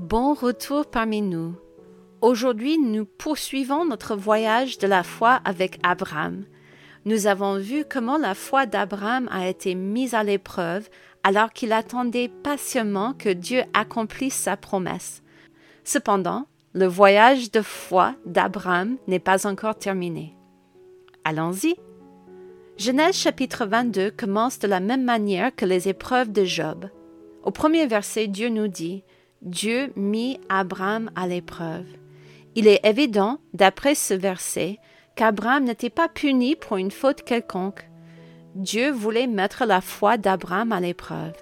Bon retour parmi nous. Aujourd'hui, nous poursuivons notre voyage de la foi avec Abraham. Nous avons vu comment la foi d'Abraham a été mise à l'épreuve alors qu'il attendait patiemment que Dieu accomplisse sa promesse. Cependant, le voyage de foi d'Abraham n'est pas encore terminé. Allons-y. Genèse chapitre 22 commence de la même manière que les épreuves de Job. Au premier verset, Dieu nous dit Dieu mit Abraham à l'épreuve. Il est évident, d'après ce verset, qu'Abraham n'était pas puni pour une faute quelconque. Dieu voulait mettre la foi d'Abraham à l'épreuve.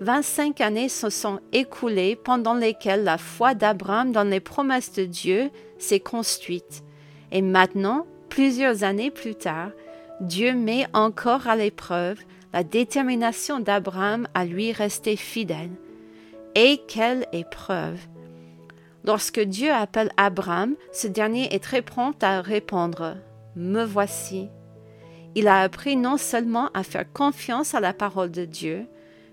Vingt-cinq années se sont écoulées pendant lesquelles la foi d'Abraham dans les promesses de Dieu s'est construite. Et maintenant, plusieurs années plus tard, Dieu met encore à l'épreuve la détermination d'Abraham à lui rester fidèle. Et quelle épreuve Lorsque Dieu appelle Abraham, ce dernier est très prompt à répondre Me voici. Il a appris non seulement à faire confiance à la parole de Dieu,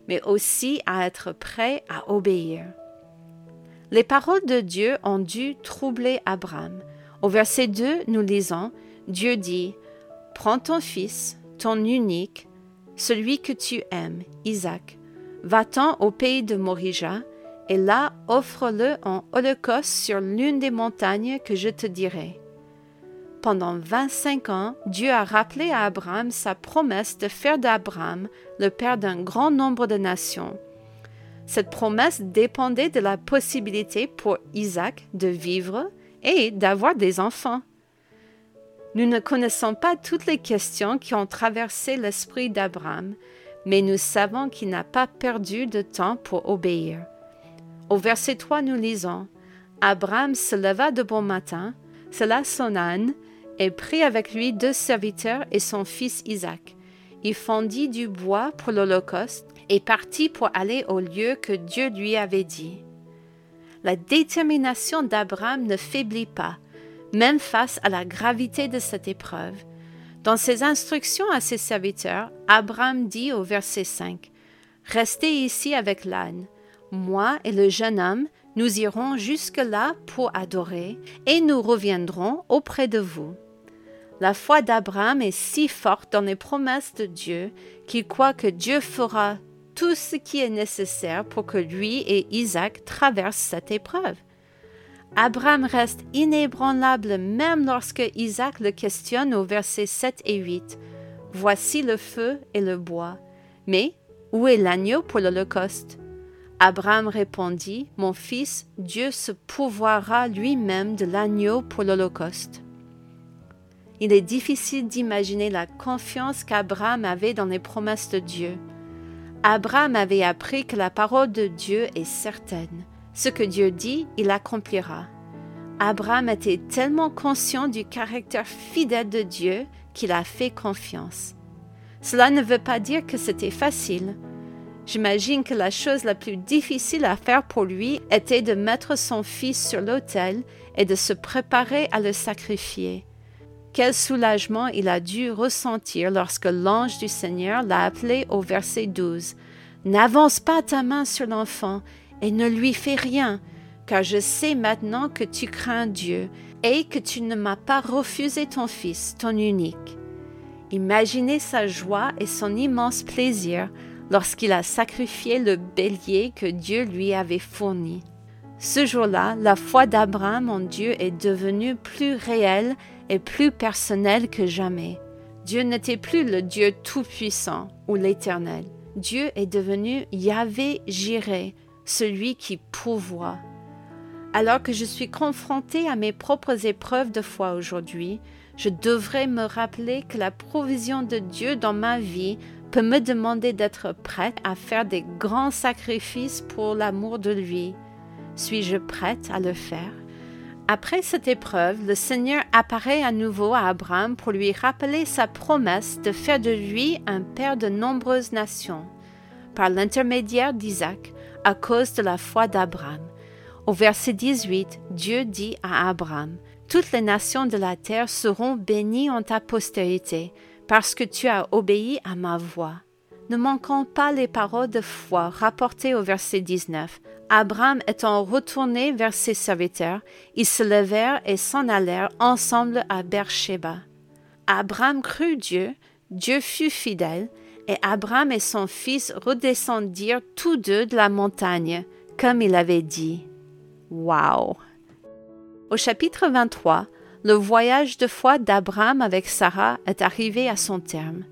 mais aussi à être prêt à obéir. Les paroles de Dieu ont dû troubler Abraham. Au verset 2, nous lisons Dieu dit Prends ton fils, ton unique, celui que tu aimes, Isaac, Va-t'en au pays de Morija, et là offre-le en holocauste sur l'une des montagnes que je te dirai. Pendant vingt-cinq ans, Dieu a rappelé à Abraham sa promesse de faire d'Abraham le père d'un grand nombre de nations. Cette promesse dépendait de la possibilité pour Isaac de vivre et d'avoir des enfants. Nous ne connaissons pas toutes les questions qui ont traversé l'esprit d'Abraham, mais nous savons qu'il n'a pas perdu de temps pour obéir. Au verset 3, nous lisons Abraham se leva de bon matin, cela son âne, et prit avec lui deux serviteurs et son fils Isaac. Il fondit du bois pour l'Holocauste et partit pour aller au lieu que Dieu lui avait dit. La détermination d'Abraham ne faiblit pas, même face à la gravité de cette épreuve. Dans ses instructions à ses serviteurs, Abraham dit au verset 5 Restez ici avec l'âne. Moi et le jeune homme, nous irons jusque-là pour adorer, et nous reviendrons auprès de vous. La foi d'Abraham est si forte dans les promesses de Dieu qu'il croit que Dieu fera tout ce qui est nécessaire pour que lui et Isaac traversent cette épreuve. Abraham reste inébranlable même lorsque Isaac le questionne au verset 7 et 8. Voici le feu et le bois. Mais où est l'agneau pour l'Holocauste? Abraham répondit, Mon fils, Dieu se pourvoira lui-même de l'agneau pour l'Holocauste. Il est difficile d'imaginer la confiance qu'Abraham avait dans les promesses de Dieu. Abraham avait appris que la parole de Dieu est certaine. Ce que Dieu dit, il accomplira. Abraham était tellement conscient du caractère fidèle de Dieu qu'il a fait confiance. Cela ne veut pas dire que c'était facile. J'imagine que la chose la plus difficile à faire pour lui était de mettre son fils sur l'autel et de se préparer à le sacrifier. Quel soulagement il a dû ressentir lorsque l'ange du Seigneur l'a appelé au verset 12. N'avance pas ta main sur l'enfant et ne lui fais rien, car je sais maintenant que tu crains Dieu et que tu ne m'as pas refusé ton Fils, ton unique. Imaginez sa joie et son immense plaisir lorsqu'il a sacrifié le bélier que Dieu lui avait fourni. Ce jour-là, la foi d'Abraham en Dieu est devenue plus réelle et plus personnelle que jamais. Dieu n'était plus le Dieu tout-puissant ou l'Éternel. Dieu est devenu Yahvé Jireh, celui qui pourvoit. Alors que je suis confronté à mes propres épreuves de foi aujourd'hui, je devrais me rappeler que la provision de Dieu dans ma vie peut me demander d'être prête à faire des grands sacrifices pour l'amour de lui. Suis-je prête à le faire? Après cette épreuve, le Seigneur apparaît à nouveau à Abraham pour lui rappeler sa promesse de faire de lui un père de nombreuses nations, par l'intermédiaire d'Isaac, à cause de la foi d'Abraham. Au verset 18, Dieu dit à Abraham, Toutes les nations de la terre seront bénies en ta postérité, parce que tu as obéi à ma voix. Ne manquons pas les paroles de foi rapportées au verset 19. Abraham étant retourné vers ses serviteurs, ils se levèrent et s'en allèrent ensemble à Beersheba. Abraham crut Dieu, Dieu fut fidèle, et Abraham et son fils redescendirent tous deux de la montagne, comme il avait dit. Wow! Au chapitre 23, le voyage de foi d'Abraham avec Sarah est arrivé à son terme.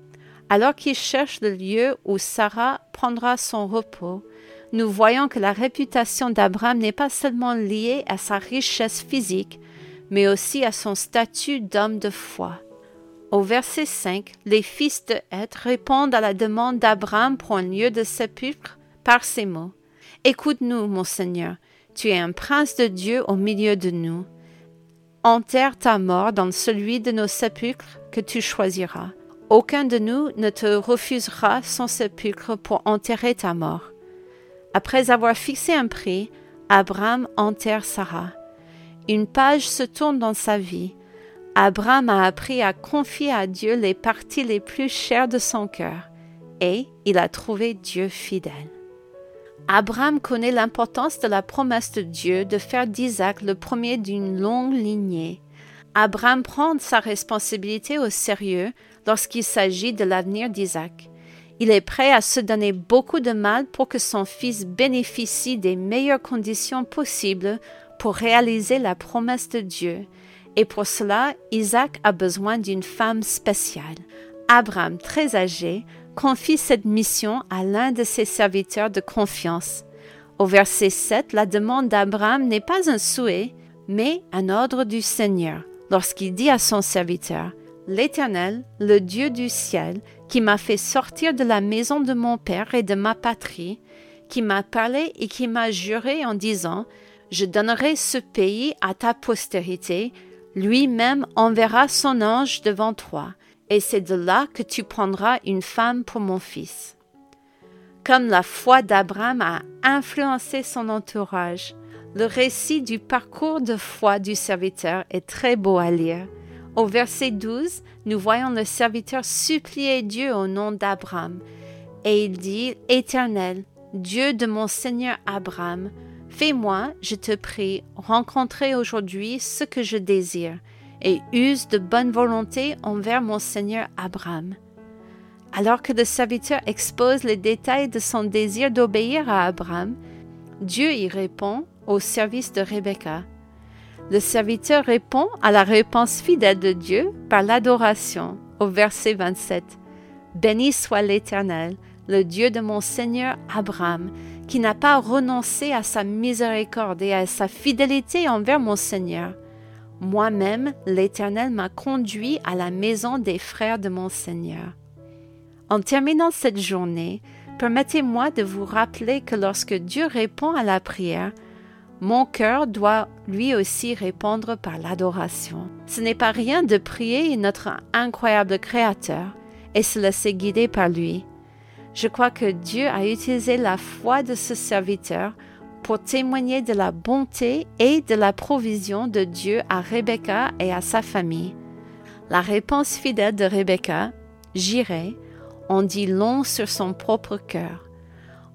Alors qu'il cherche le lieu où Sarah prendra son repos, nous voyons que la réputation d'Abraham n'est pas seulement liée à sa richesse physique, mais aussi à son statut d'homme de foi. Au verset 5, les fils de Heth répondent à la demande d'Abraham pour un lieu de sépulcre par ces mots. Écoute-nous, mon Seigneur, tu es un prince de Dieu au milieu de nous. Enterre ta mort dans celui de nos sépulcres que tu choisiras. Aucun de nous ne te refusera son sépulcre pour enterrer ta mort. Après avoir fixé un prix, Abraham enterre Sarah. Une page se tourne dans sa vie. Abraham a appris à confier à Dieu les parties les plus chères de son cœur, et il a trouvé Dieu fidèle. Abraham connaît l'importance de la promesse de Dieu de faire d'Isaac le premier d'une longue lignée. Abraham prend sa responsabilité au sérieux lorsqu'il s'agit de l'avenir d'Isaac. Il est prêt à se donner beaucoup de mal pour que son fils bénéficie des meilleures conditions possibles pour réaliser la promesse de Dieu. Et pour cela, Isaac a besoin d'une femme spéciale. Abraham, très âgé, confie cette mission à l'un de ses serviteurs de confiance. Au verset 7, la demande d'Abraham n'est pas un souhait, mais un ordre du Seigneur, lorsqu'il dit à son serviteur, L'Éternel, le Dieu du ciel, qui m'a fait sortir de la maison de mon père et de ma patrie, qui m'a parlé et qui m'a juré en disant, Je donnerai ce pays à ta postérité, lui-même enverra son ange devant toi, et c'est de là que tu prendras une femme pour mon fils. Comme la foi d'Abraham a influencé son entourage, le récit du parcours de foi du serviteur est très beau à lire. Au verset 12, nous voyons le serviteur supplier Dieu au nom d'Abraham. Et il dit, Éternel, Dieu de mon Seigneur Abraham, fais-moi, je te prie, rencontrer aujourd'hui ce que je désire, et use de bonne volonté envers mon Seigneur Abraham. Alors que le serviteur expose les détails de son désir d'obéir à Abraham, Dieu y répond au service de Rebecca. Le serviteur répond à la réponse fidèle de Dieu par l'adoration au verset 27. Béni soit l'Éternel, le Dieu de mon Seigneur Abraham, qui n'a pas renoncé à sa miséricorde et à sa fidélité envers mon Seigneur. Moi-même, l'Éternel m'a conduit à la maison des frères de mon Seigneur. En terminant cette journée, permettez-moi de vous rappeler que lorsque Dieu répond à la prière, mon cœur doit lui aussi répondre par l'adoration. Ce n'est pas rien de prier notre incroyable Créateur et se laisser guider par lui. Je crois que Dieu a utilisé la foi de ce serviteur pour témoigner de la bonté et de la provision de Dieu à Rebecca et à sa famille. La réponse fidèle de Rebecca, J'irai, en dit long sur son propre cœur.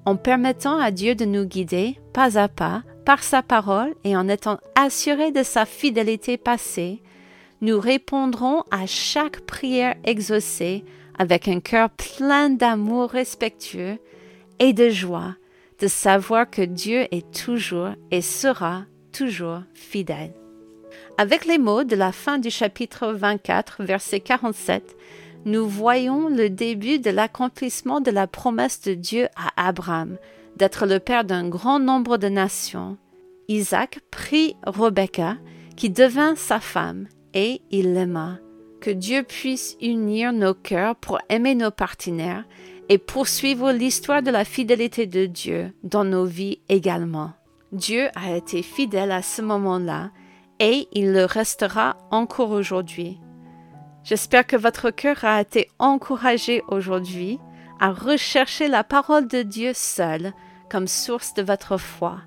En permettant à Dieu de nous guider, pas à pas, par sa parole et en étant assurés de sa fidélité passée, nous répondrons à chaque prière exaucée avec un cœur plein d'amour respectueux et de joie de savoir que Dieu est toujours et sera toujours fidèle. Avec les mots de la fin du chapitre 24, verset 47, nous voyons le début de l'accomplissement de la promesse de Dieu à Abraham d'être le père d'un grand nombre de nations. Isaac prit Rebecca, qui devint sa femme, et il l'aima. Que Dieu puisse unir nos cœurs pour aimer nos partenaires et poursuivre l'histoire de la fidélité de Dieu dans nos vies également. Dieu a été fidèle à ce moment-là et il le restera encore aujourd'hui. J'espère que votre cœur a été encouragé aujourd'hui à rechercher la parole de Dieu seule comme source de votre foi.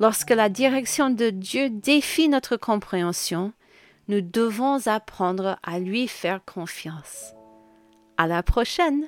Lorsque la direction de Dieu défie notre compréhension, nous devons apprendre à lui faire confiance. À la prochaine!